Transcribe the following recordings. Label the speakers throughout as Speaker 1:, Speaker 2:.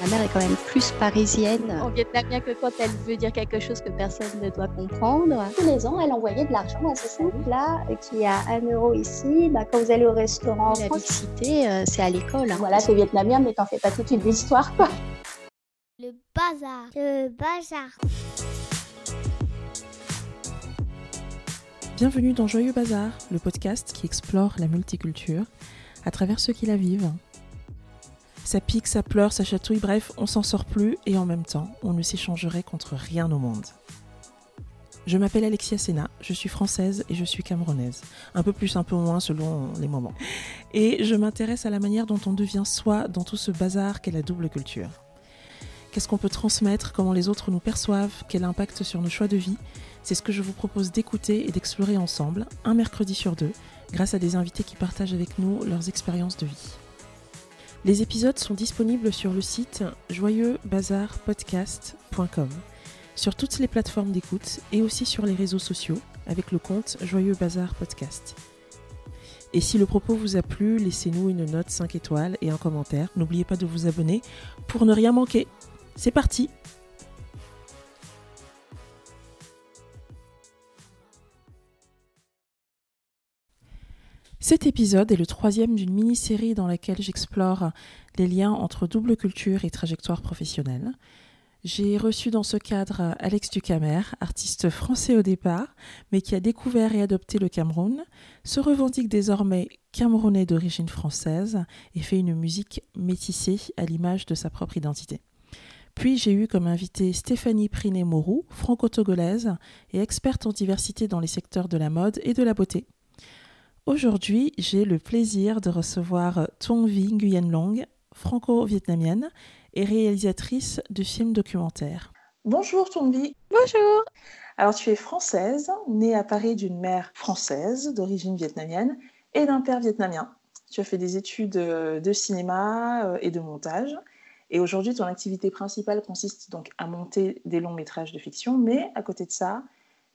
Speaker 1: Ma mère est quand même plus parisienne
Speaker 2: en vietnamien que quand elle veut dire quelque chose que personne ne doit comprendre.
Speaker 1: Tous les ans, elle envoyait de l'argent à ce centre-là qui a un euro ici. Bah, quand vous allez au restaurant,
Speaker 2: la mixité, euh, c'est à l'école. Hein.
Speaker 1: Voilà, c'est vietnamien, mais t'en fais pas toute une histoire, quoi.
Speaker 3: Le bazar. Le bazar.
Speaker 4: Bienvenue dans Joyeux Bazar, le podcast qui explore la multiculture à travers ceux qui la vivent. Ça pique, ça pleure, ça chatouille, bref, on s'en sort plus et en même temps, on ne s'échangerait contre rien au monde. Je m'appelle Alexia Sena, je suis française et je suis camerounaise. Un peu plus, un peu moins selon les moments. Et je m'intéresse à la manière dont on devient soi dans tout ce bazar qu'est la double culture. Qu'est-ce qu'on peut transmettre, comment les autres nous perçoivent, quel impact sur nos choix de vie? C'est ce que je vous propose d'écouter et d'explorer ensemble, un mercredi sur deux, grâce à des invités qui partagent avec nous leurs expériences de vie. Les épisodes sont disponibles sur le site joyeuxbazarpodcast.com, sur toutes les plateformes d'écoute et aussi sur les réseaux sociaux avec le compte Joyeux Bazar Podcast. Et si le propos vous a plu, laissez-nous une note 5 étoiles et un commentaire. N'oubliez pas de vous abonner pour ne rien manquer. C'est parti Cet épisode est le troisième d'une mini-série dans laquelle j'explore les liens entre double culture et trajectoire professionnelle. J'ai reçu dans ce cadre Alex Ducamer, artiste français au départ, mais qui a découvert et adopté le Cameroun, se revendique désormais camerounais d'origine française et fait une musique métissée à l'image de sa propre identité. Puis j'ai eu comme invité Stéphanie Priné-Morou, franco-togolaise et experte en diversité dans les secteurs de la mode et de la beauté. Aujourd'hui, j'ai le plaisir de recevoir Tuong Vi Nguyen Long, franco-vietnamienne et réalisatrice de films documentaires.
Speaker 5: Bonjour Tuong Vi.
Speaker 2: Bonjour.
Speaker 5: Alors tu es française, née à Paris d'une mère française d'origine vietnamienne et d'un père vietnamien. Tu as fait des études euh, de cinéma euh, et de montage. Et aujourd'hui, ton activité principale consiste donc à monter des longs métrages de fiction, mais à côté de ça,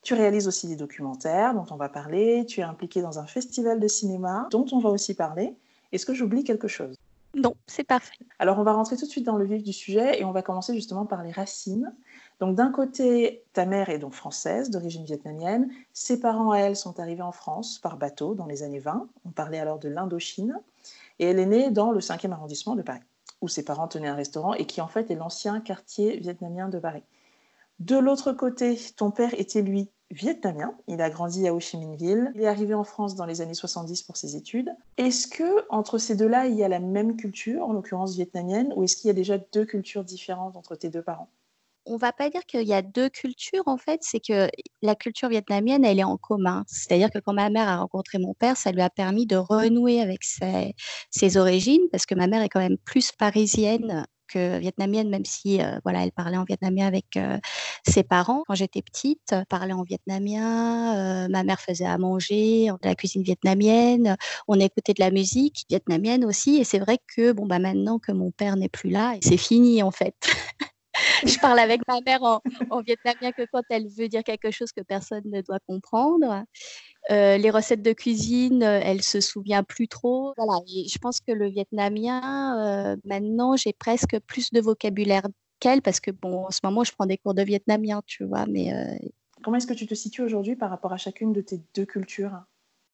Speaker 5: tu réalises aussi des documentaires dont on va parler. Tu es impliqué dans un festival de cinéma dont on va aussi parler. Est-ce que j'oublie quelque chose?
Speaker 2: Non, c'est parfait.
Speaker 5: Alors, on va rentrer tout de suite dans le vif du sujet et on va commencer justement par les racines. Donc, d'un côté, ta mère est donc française, d'origine vietnamienne. Ses parents, elles, sont arrivés en France par bateau dans les années 20. On parlait alors de l'Indochine. Et elle est née dans le 5e arrondissement de Paris, où ses parents tenaient un restaurant et qui, en fait, est l'ancien quartier vietnamien de Paris. De l'autre côté, ton père était, lui, vietnamien. Il a grandi à Ho Chi Minh Ville. Il est arrivé en France dans les années 70 pour ses études. Est-ce que entre ces deux-là, il y a la même culture, en l'occurrence vietnamienne, ou est-ce qu'il y a déjà deux cultures différentes entre tes deux parents?
Speaker 1: On va pas dire qu'il y a deux cultures en fait, c'est que la culture vietnamienne, elle est en commun. C'est-à-dire que quand ma mère a rencontré mon père, ça lui a permis de renouer avec ses, ses origines, parce que ma mère est quand même plus parisienne vietnamienne, même si euh, voilà, elle parlait en vietnamien avec euh, ses parents. Quand j'étais petite, elle parlait en vietnamien. Euh, ma mère faisait à manger, de la cuisine vietnamienne. On écoutait de la musique vietnamienne aussi. Et c'est vrai que bon bah maintenant que mon père n'est plus là, c'est fini en fait. je parle avec ma mère en, en, vietnamien que quand elle veut dire quelque chose que personne ne doit comprendre. Euh, les recettes de cuisine, euh, elle se souvient plus trop. Voilà, je pense que le vietnamien, euh, maintenant, j'ai presque plus de vocabulaire qu'elle parce que bon, en ce moment, je prends des cours de vietnamien, tu vois. Mais
Speaker 5: comment est-ce que tu te situes aujourd'hui par rapport à chacune de tes deux cultures?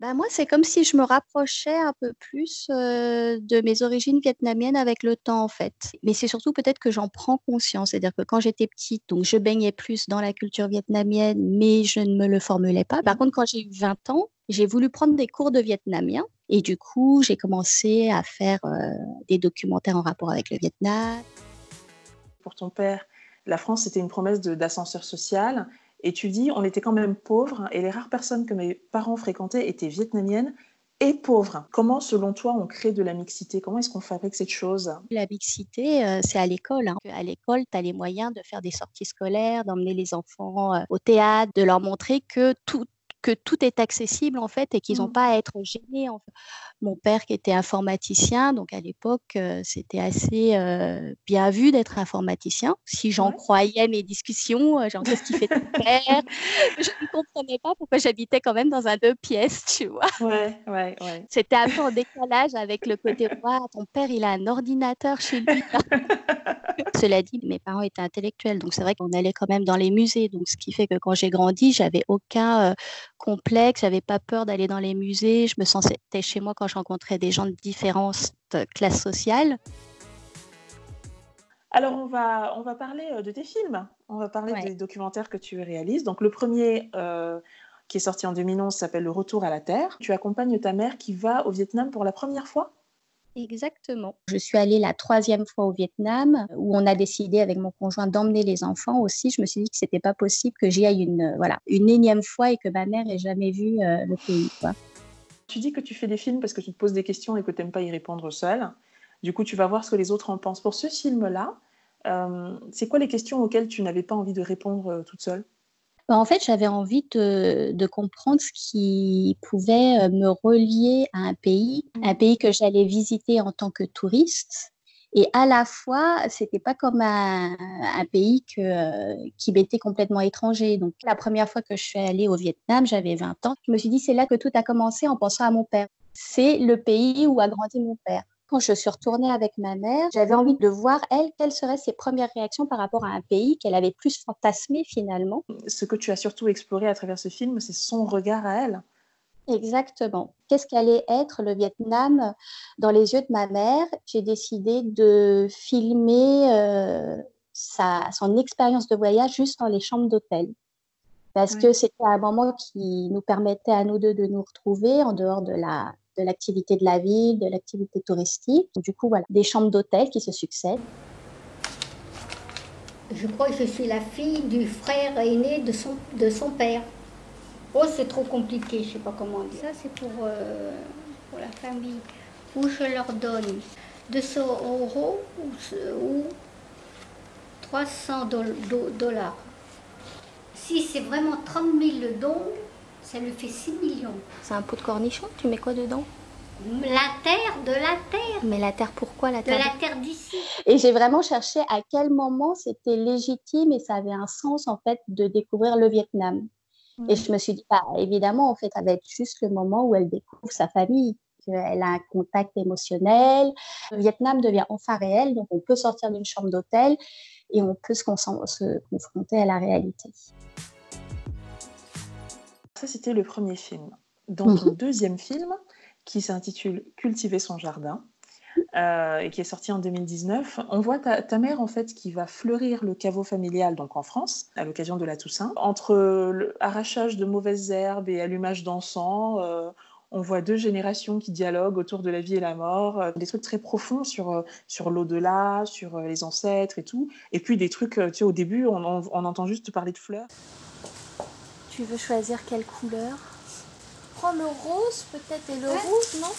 Speaker 1: Bah, moi, c'est comme si je me rapprochais un peu plus de mes origines vietnamiennes avec le temps, en fait. Mais c'est surtout peut-être que j'en prends conscience. C'est-à-dire que quand j'étais petite, donc je baignais plus dans la culture vietnamienne, mais je ne me le formulais pas. Par contre, quand j'ai eu 20 ans, j'ai voulu prendre des cours de vietnamien. Et du coup, j'ai commencé à faire des documentaires en rapport avec le Vietnam.
Speaker 5: Pour ton père, la France, c'était une promesse d'ascenseur social. Et tu dis, on était quand même pauvres et les rares personnes que mes parents fréquentaient étaient vietnamiennes et pauvres. Comment, selon toi, on crée de la mixité? Comment est-ce qu'on fabrique cette chose?
Speaker 1: La mixité, euh, c'est à l'école. Hein. À l'école, tu as les moyens de faire des sorties scolaires, d'emmener les enfants euh, au théâtre, de leur montrer que tout, que tout est accessible en fait et qu'ils n'ont mmh. pas à être gênés. Mon père qui était informaticien, donc à l'époque euh, c'était assez euh, bien vu d'être informaticien. Si j'en croyais mes discussions, euh, genre qu'est-ce qu'il fait ton père? Je ne comprenais pas pourquoi j'habitais quand même dans un deux pièces, tu vois?
Speaker 5: Ouais, ouais, ouais.
Speaker 1: C'était un peu en décalage avec le côté ton père il a un ordinateur chez lui. Cela dit, mes parents étaient intellectuels, donc c'est vrai qu'on allait quand même dans les musées. Donc, ce qui fait que quand j'ai grandi, j'avais aucun complexe, j'avais pas peur d'aller dans les musées. Je me sentais chez moi quand je rencontrais des gens de différentes classes sociales.
Speaker 5: Alors, on va, on va parler de tes films. On va parler des documentaires que tu réalises. Donc, le premier qui est sorti en 2011 s'appelle Le Retour à la Terre. Tu accompagnes ta mère qui va au Vietnam pour la première fois
Speaker 1: Exactement. Je suis allée la troisième fois au Vietnam où on a décidé avec mon conjoint d'emmener les enfants aussi. Je me suis dit que c'était pas possible que j'y aille une, voilà, une énième fois et que ma mère ait jamais vu euh, le pays.
Speaker 5: Tu dis que tu fais des films parce que tu te poses des questions et que tu n'aimes pas y répondre seule. Du coup, tu vas voir ce que les autres en pensent. Pour ce film-là, euh, c'est quoi les questions auxquelles tu n'avais pas envie de répondre euh, toute seule?
Speaker 1: Bah, en fait, j'avais envie de, comprendre ce qui pouvait euh, me relier à un pays, un mmh. pays que j'allais visiter en tant que touriste. Et à la fois, c'était pas comme un, pays que, qui m'était complètement étranger. Donc, la première fois que je suis allée au Vietnam, j'avais 20 ans. Je me suis dit, c'est là que tout a commencé en pensant à mon père. C'est le pays où a grandi mon père quand je suis retournée avec ma mère, j'avais envie de voir, elle, quelles seraient ses premières réactions par rapport à un pays qu'elle avait plus fantasmé finalement.
Speaker 5: Ce que tu as surtout exploré à travers ce film, c'est son regard à elle.
Speaker 1: Exactement. Qu'est-ce qu'allait être le Vietnam dans les yeux de ma mère? J'ai décidé de filmer euh, sa, son expérience de voyage juste dans les chambres d'hôtel. Parce que c'était un moment qui nous permettait à nous deux de nous retrouver en dehors de la, de l'activité de la ville, de l'activité touristique. Du coup, voilà, des chambres d'hôtel qui se succèdent.
Speaker 6: Je crois que je suis la fille du frère aîné de son, de son père. Oh, c'est trop compliqué, je sais pas comment dire. Ça, c'est pour, euh, pour la famille. Où je leur donne 200 euros ou, 300 dollars. Si c'est vraiment 30 000 dons, ça lui fait 6 millions.
Speaker 1: C'est un pot de cornichon Tu mets quoi dedans?
Speaker 6: La terre, de la terre.
Speaker 1: Mais la terre, pourquoi la terre?
Speaker 6: De la terre d'ici.
Speaker 1: Et j'ai vraiment cherché à quel moment c'était légitime et ça avait un sens en fait de découvrir le Vietnam. Et je me suis dit, bah, évidemment, en fait, ça va être juste le moment où elle découvre sa famille, qu'elle a un contact émotionnel. Le Vietnam devient enfin réel, donc on peut sortir d'une chambre d'hôtel et on peut se, se confronter à la réalité.
Speaker 5: Ça, c'était le premier film. Dans ton mhm. deuxième film, qui s'intitule Cultiver son jardin, euh, et qui est sorti en 2019, on voit ta, mère en fait qui va fleurir le caveau familial donc en France à l'occasion de la Toussaint. Entre l'arrachage de mauvaises herbes et allumage d'encens, euh, on voit deux générations qui dialoguent autour de la vie et la mort, euh, des trucs très profonds sur, sur l'au-delà, sur les ancêtres et tout. Et puis des trucs, tu sais, au début, on, on entend juste parler de fleurs.
Speaker 2: Tu veux choisir quelle couleur
Speaker 6: Prends le rose peut-être et le rouge, non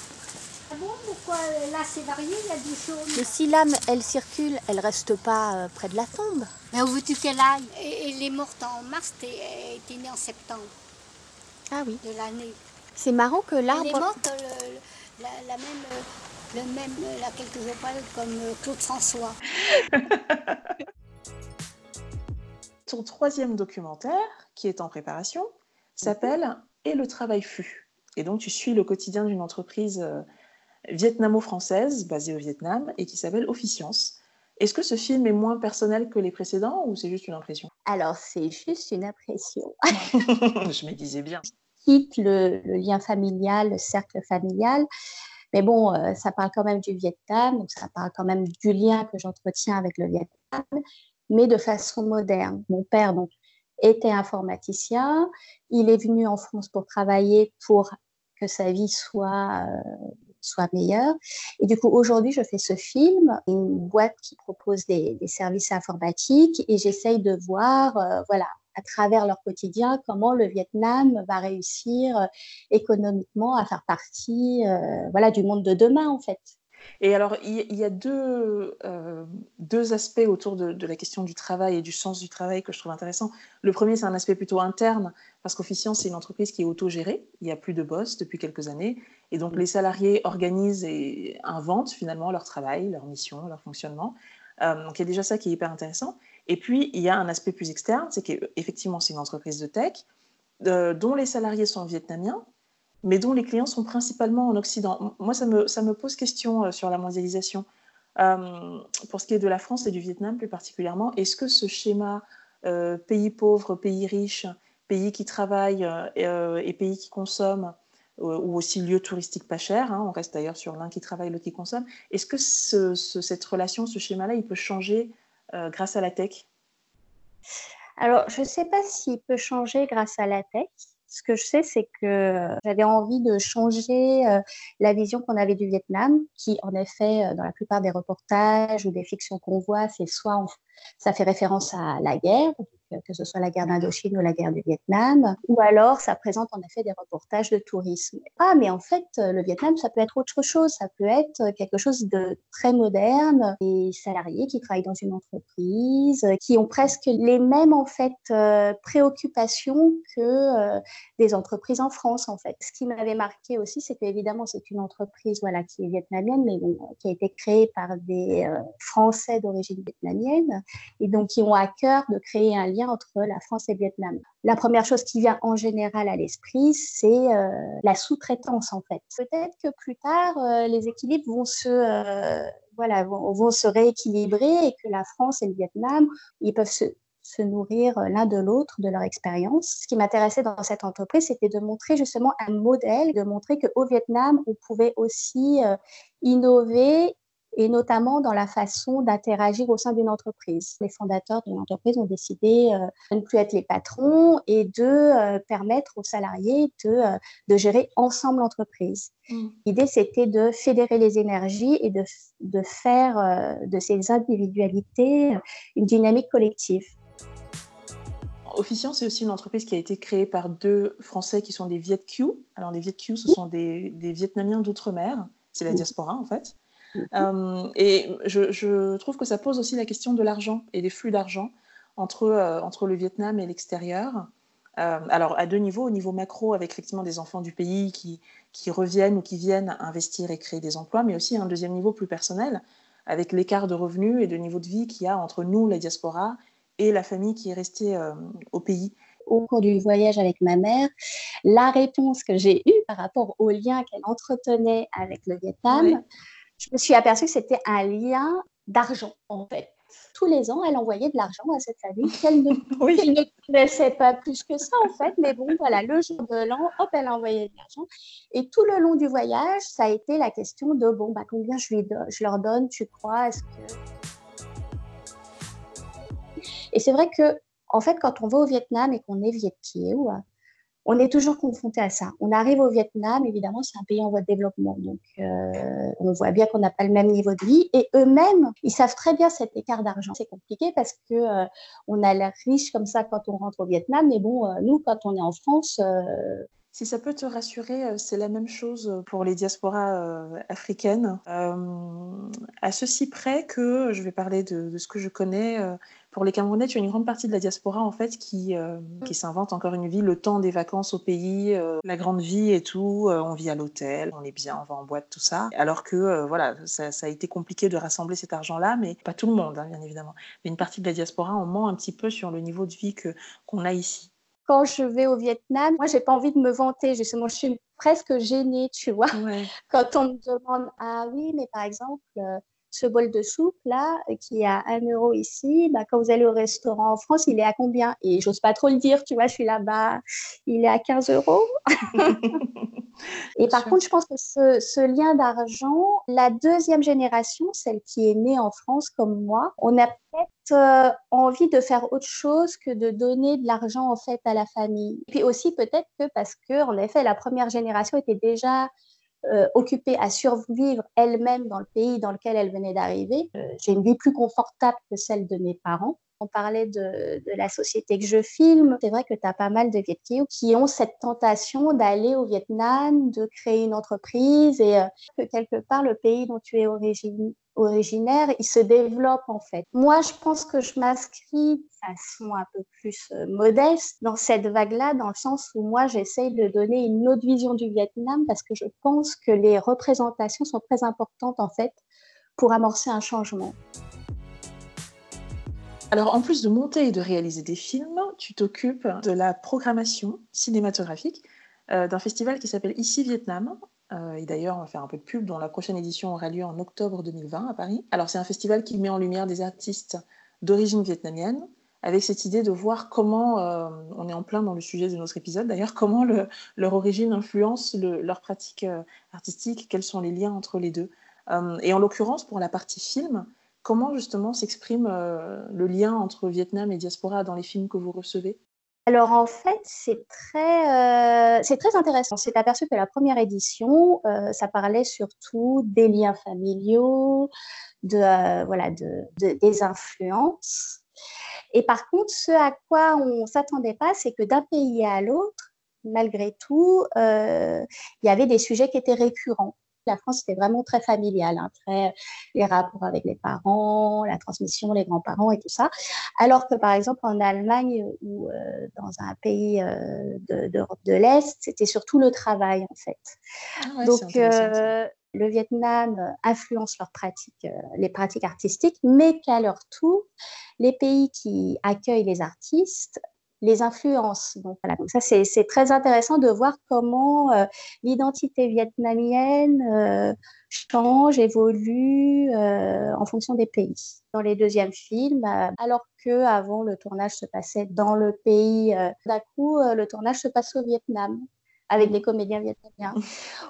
Speaker 6: ah bon Pourquoi là c'est varié, il y a du jaune
Speaker 2: Mais si l'âme, elle circule, elle reste pas euh, près de la tombe.
Speaker 6: Mais où veux-tu qu'elle aille Elle est morte en mars, elle était née en septembre.
Speaker 2: Ah oui.
Speaker 6: De l'année.
Speaker 2: C'est marrant que l'arbre.
Speaker 6: Elle est morte la, même, le même, là, quelques jours comme euh, Claude François.
Speaker 5: Ton troisième documentaire, qui est en préparation, s'appelle Et le travail fut. Et donc, tu suis le quotidien d'une entreprise euh, vietnamo-française basée au Vietnam et qui s'appelle Officiance. Est-ce que ce film est moins personnel que les précédents ou c'est juste une impression?
Speaker 1: Alors, c'est juste une impression.
Speaker 5: Je me disais bien.
Speaker 1: Quitte le, lien familial, le cercle familial. Mais bon, euh, ça parle quand même du Vietnam, donc ça parle quand même du lien que j'entretiens avec le Vietnam mais de façon moderne. Mon père donc était informaticien, il est venu en France pour travailler pour que sa vie soit euh, soit meilleure. Et du coup, aujourd'hui, je fais ce film, une boîte qui propose des, services informatiques, et j'essaye de voir, euh, voilà, à travers leur quotidien, comment le Vietnam va réussir euh, économiquement à faire partie, voilà, du monde de demain, en fait.
Speaker 5: Et alors, il y a deux, euh, deux aspects autour de, la question du travail et du sens du travail que je trouve intéressant. Le premier, c'est un aspect plutôt interne, parce qu'Officiant, c'est une entreprise qui est autogérée. Il n'y a plus de boss depuis quelques années. Et donc, les salariés organisent et inventent finalement leur travail, leur mission, leur fonctionnement. Euh, donc, il y a déjà ça qui est hyper intéressant. Et puis, il y a un aspect plus externe, c'est qu'effectivement, c'est une entreprise de tech euh, dont les salariés sont vietnamiens, mais dont les clients sont principalement en Occident. Moi, ça me, ça me pose question euh, sur la mondialisation. pour ce qui est de la France et du Vietnam plus particulièrement, est-ce que ce schéma pays pauvre, pays riche, pays qui travaillent et pays qui consomment, ou aussi lieu touristique pas cher, hein, on reste d'ailleurs sur l'un qui travaille, l'autre qui consomme, est-ce que cette relation, ce schéma-là, il peut changer grâce à la tech?
Speaker 1: Alors, je ne sais pas s'il peut changer grâce à la tech. Ce que je sais, c'est que j'avais envie de changer euh, la vision qu'on avait du Vietnam, qui, en effet, euh, dans la plupart des reportages ou des fictions qu'on voit, c'est soit ça fait référence à la guerre, que ce soit la guerre d'Indochine ou la guerre du Vietnam, ou alors ça présente en effet des reportages de tourisme. Ah, mais en fait, le Vietnam, ça peut être autre chose, ça peut être quelque chose de très moderne, des salariés qui travaillent dans une entreprise, qui ont presque les mêmes en fait euh, préoccupations que euh, des entreprises en France en fait. Ce qui m'avait marqué aussi, c'est qu'évidemment c'est une entreprise voilà qui est vietnamienne, mais qui a été créée par des euh, Français d'origine vietnamienne et donc qui ont à cœur de créer un lien entre la France et le Vietnam. La première chose qui vient en général à l'esprit, c'est euh, la sous-traitance en fait. Peut-être que plus tard, euh, les équilibres vont se, euh, voilà, vont, se rééquilibrer et que la France et le Vietnam, ils peuvent se, se nourrir l'un de l'autre de leur expérience. Ce qui m'intéressait dans cette entreprise, c'était de montrer justement un modèle, de montrer qu'au Vietnam, on pouvait aussi innover et notamment dans la façon d'interagir au sein d'une entreprise. Les fondateurs d'une entreprise ont décidé euh, de ne plus être les patrons et de euh, permettre aux salariés de, euh, de gérer ensemble l'entreprise. Mm. L'idée, c'était de fédérer les énergies et de, de faire de ces individualités une dynamique collective.
Speaker 5: Officiant, c'est aussi une entreprise qui a été créée par deux Français qui sont des Viet Q. Alors, les Viet Q, ce sont des, des Vietnamiens d'outre-mer. C'est la diaspora, en fait. Euh, et je, trouve que ça pose aussi la question de l'argent et des flux d'argent entre, euh, entre le Vietnam et l'extérieur. Euh, alors, à deux niveaux. Au niveau macro, avec effectivement des enfants du pays qui, qui reviennent ou qui viennent investir et créer des emplois, mais aussi un deuxième niveau plus personnel, avec l'écart de revenus et de niveau de vie qu'il y a entre nous, la diaspora, et la famille qui est restée au pays
Speaker 1: au cours du voyage avec ma mère, la réponse que j'ai eue par rapport au lien qu'elle entretenait avec le Vietnam, je me suis aperçue que c'était un lien d'argent, en fait. Tous les ans, elle envoyait de l'argent à cette famille qu'elle ne, ne, connaissait pas plus que ça, en fait. Mais bon, voilà, le jour de l'an, hop, elle envoyait de l'argent. Et tout le long du voyage, ça a été la question de, bon, bah, combien je, lui je leur donne, tu crois Est-ce que... Et c'est vrai que, en fait, quand on va au Vietnam et qu'on est Vietkieu, on est toujours confronté à ça. On arrive au Vietnam, évidemment, c'est un pays en voie de développement, donc euh, on voit bien qu'on n'a pas le même niveau de vie. Et eux-mêmes, ils savent très bien cet écart d'argent. C'est compliqué parce que euh, on a l'air riche comme ça quand on rentre au Vietnam, mais bon, euh, nous, quand on est en France.
Speaker 5: Si ça peut te rassurer, c'est la même chose pour les diasporas africaines. à ceci près que je vais parler de ce que je connais pour les Camerounais, tu as une grande partie de la diaspora en fait qui, euh, qui s'invente encore une vie, le temps des vacances au pays, euh, la grande vie et tout. Euh, on vit à l'hôtel, on est bien, on va en boîte, tout ça. Alors que voilà, ça, a été compliqué de rassembler cet argent-là, mais pas tout le monde, hein, bien évidemment. Mais une partie de la diaspora, on ment un petit peu sur le niveau de vie que qu'on a ici.
Speaker 1: Quand je vais au Vietnam, moi, j'ai pas envie de me vanter. Justement, je suis presque gênée, tu vois. Quand on me demande, ah oui, mais par exemple, ce bol de soupe là, qui est à 1 euro ici, bah, quand vous allez au restaurant en France, il est à combien? Et j'ose pas trop le dire, tu vois, je suis là-bas, il est à 15 euros. Et par contre, je pense que ce, lien d'argent, la deuxième génération, celle qui est née en France comme moi, on a peut-être euh, envie de faire autre chose que de donner de l'argent en fait à la famille. Et puis aussi peut-être que parce que en effet, la première génération était déjà euh, occupée à survivre elle-même dans le pays dans lequel elle venait d'arriver. Euh, j'ai une vie plus confortable que celle de mes parents. On parlait de, la société que je filme. C'est vrai que tu as pas mal de Vietkieu qui ont cette tentation d'aller au Vietnam, de créer une entreprise et euh, que quelque part le pays dont tu es originaire, il se développe en fait. Moi, je pense que je m'inscris de façon un peu plus euh, modeste dans cette vague-là, dans le sens où moi, j'essaye de donner une autre vision du Vietnam parce que je pense que les représentations sont très importantes en fait pour amorcer un changement.
Speaker 5: Alors, en plus de monter et de réaliser des films, tu t'occupes de la programmation cinématographique euh, d'un festival qui s'appelle Ici Vietnam, Euh, et d'ailleurs, on va faire un peu de pub, dont la prochaine édition aura lieu en octobre 2020 à Paris. Alors, c'est un festival qui met en lumière des artistes d'origine vietnamienne, avec cette idée de voir comment, euh, on est en plein dans le sujet de notre épisode d'ailleurs, comment leur origine influence leur pratique artistique, quels sont les liens entre les deux. et en l'occurrence, pour la partie film, comment justement s'exprime le lien entre Vietnam et diaspora dans les films que vous recevez?
Speaker 1: Alors en fait, c'est très, euh, très intéressant. C'est aperçu que la première édition, euh, ça parlait surtout des liens familiaux, de, euh, voilà, de, des influences. Et par contre, ce à quoi on s'attendait pas, c'est que d'un pays à l'autre, malgré tout, il y avait des sujets qui étaient récurrents la France, c'était vraiment très familial, hein, très les rapports avec les parents, la transmission, les grands-parents et tout ça. Alors que par exemple en Allemagne ou euh, dans un pays euh, d'Europe de, l'Est, c'était surtout le travail en fait. Ah Donc euh, le Vietnam influence leurs pratiques, les pratiques artistiques, mais qu'à leur tour, les pays qui accueillent les artistes les influences. Donc, voilà. Donc ça, c'est très intéressant de voir comment euh, l'identité vietnamienne euh, change, évolue euh, en fonction des pays. Dans les deuxièmes films, alors que avant le tournage se passait dans le pays, d'un coup, le tournage se passe au Vietnam avec des comédiens vietnamiens.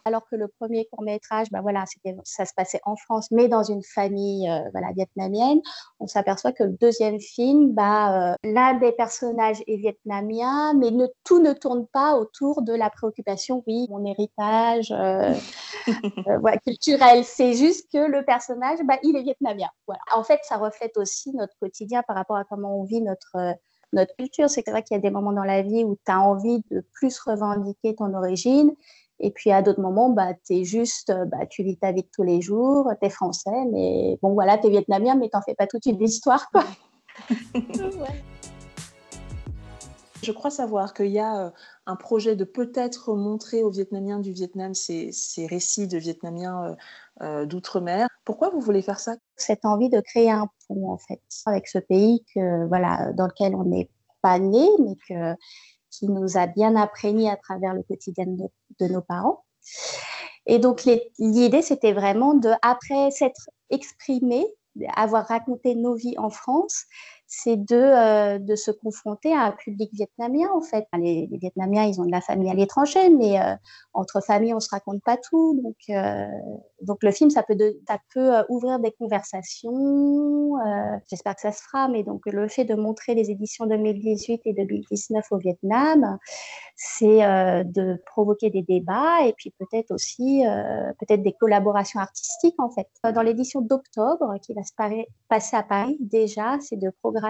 Speaker 1: Alors que le premier court métrage, bah voilà, ça se passait en France, mais dans une famille euh, voilà, vietnamienne. On s'aperçoit que le deuxième film, bah, euh, l'un des personnages est vietnamien, mais ne, tout ne tourne pas autour de la préoccupation, oui, mon héritage euh, voilà, culturel. C'est juste que le personnage, bah, il est vietnamien. Voilà. En fait, ça reflète aussi notre quotidien par rapport à comment on vit notre notre culture. C'est vrai qu'il y a des moments dans la vie où tu as envie de plus revendiquer ton origine. Et puis à d'autres moments, bah, es juste, bah, tu vis ta vie de tous les jours, tu es français, mais bon voilà, tu es vietnamien, mais t'en fais pas toute une histoire. Quoi.
Speaker 5: Je crois savoir qu'il y a euh, un projet de peut-être montrer aux Vietnamiens du Vietnam ces, récits de Vietnamiens euh, euh, d'outre-mer. Pourquoi vous voulez faire ça?
Speaker 1: Cette envie de créer un pont, en fait, avec ce pays que, voilà, dans lequel on n'est pas né, mais que, qui nous a bien imprégné à travers le quotidien de, nos parents. Et donc, l'idée, c'était vraiment de, après s'être exprimé, avoir raconté nos vies en France, c'est de, euh, de se confronter à un public vietnamien, en fait. Les, Vietnamiens, ils ont de la famille à l'étranger, mais euh, entre familles, on ne se raconte pas tout. Donc, euh, donc le film, ça peut, ça peut ouvrir des conversations. J'espère que ça se fera, mais donc le fait de montrer les éditions 2018 et 2019 au Vietnam, c'est de provoquer des débats et puis peut-être aussi peut-être des collaborations artistiques, en fait. Dans l'édition d'octobre, qui va se passer à Paris, déjà, c'est de programmer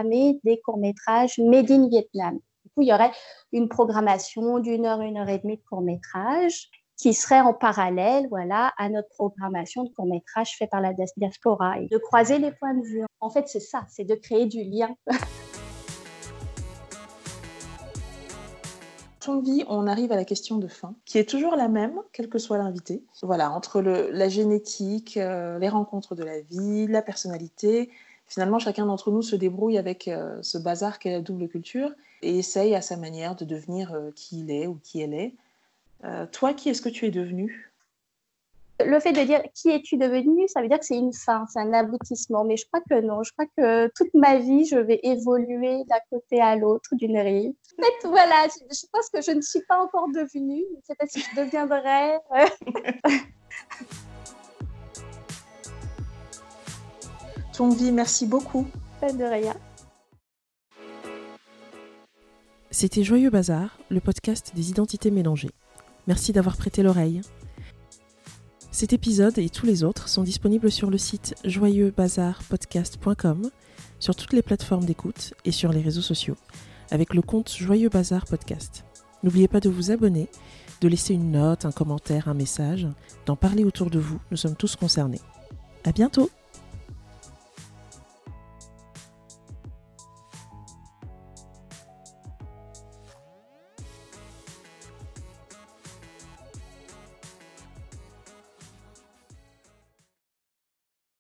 Speaker 1: des courts-métrages Made in Vietnam. Du coup, il y aurait une programmation d'une heure, une heure et demie de courts-métrages qui serait en parallèle voilà, à notre programmation de courts-métrages fait par la diaspora et de croiser les points de vue. En fait, c'est ça, c'est de créer du lien.
Speaker 5: Vie, on arrive à la question de fin, qui est toujours la même, quel que soit l'invité. Voilà, entre la génétique, euh, les rencontres de la vie, la personnalité, finalement, chacun d'entre nous se débrouille avec euh, ce bazar qu'est la double culture et essaye à sa manière de devenir euh, qui il est ou qui elle est. Euh, toi, qui est-ce que tu es devenu?
Speaker 1: Le fait de dire qui es-tu devenu, ça veut dire que c'est une fin, c'est un aboutissement. Mais je crois que non. Je crois que toute ma vie, je vais évoluer d'un côté à l'autre d'une rive. Mais voilà, je, pense que je ne suis pas encore devenue. Je ne sais pas si je deviendrai.
Speaker 5: Ton vie, merci beaucoup.
Speaker 1: Pas de rien.
Speaker 4: C'était Joyeux Bazar, le podcast des identités mélangées. Merci d'avoir prêté l'oreille. Cet épisode et tous les autres sont disponibles sur le site joyeuxbazarpodcast.com, sur toutes les plateformes d'écoute et sur les réseaux sociaux, avec le compte Joyeux Bazar Podcast. N'oubliez pas de vous abonner, de laisser une note, un commentaire, un message, d'en parler autour de vous, nous sommes tous concernés. À bientôt!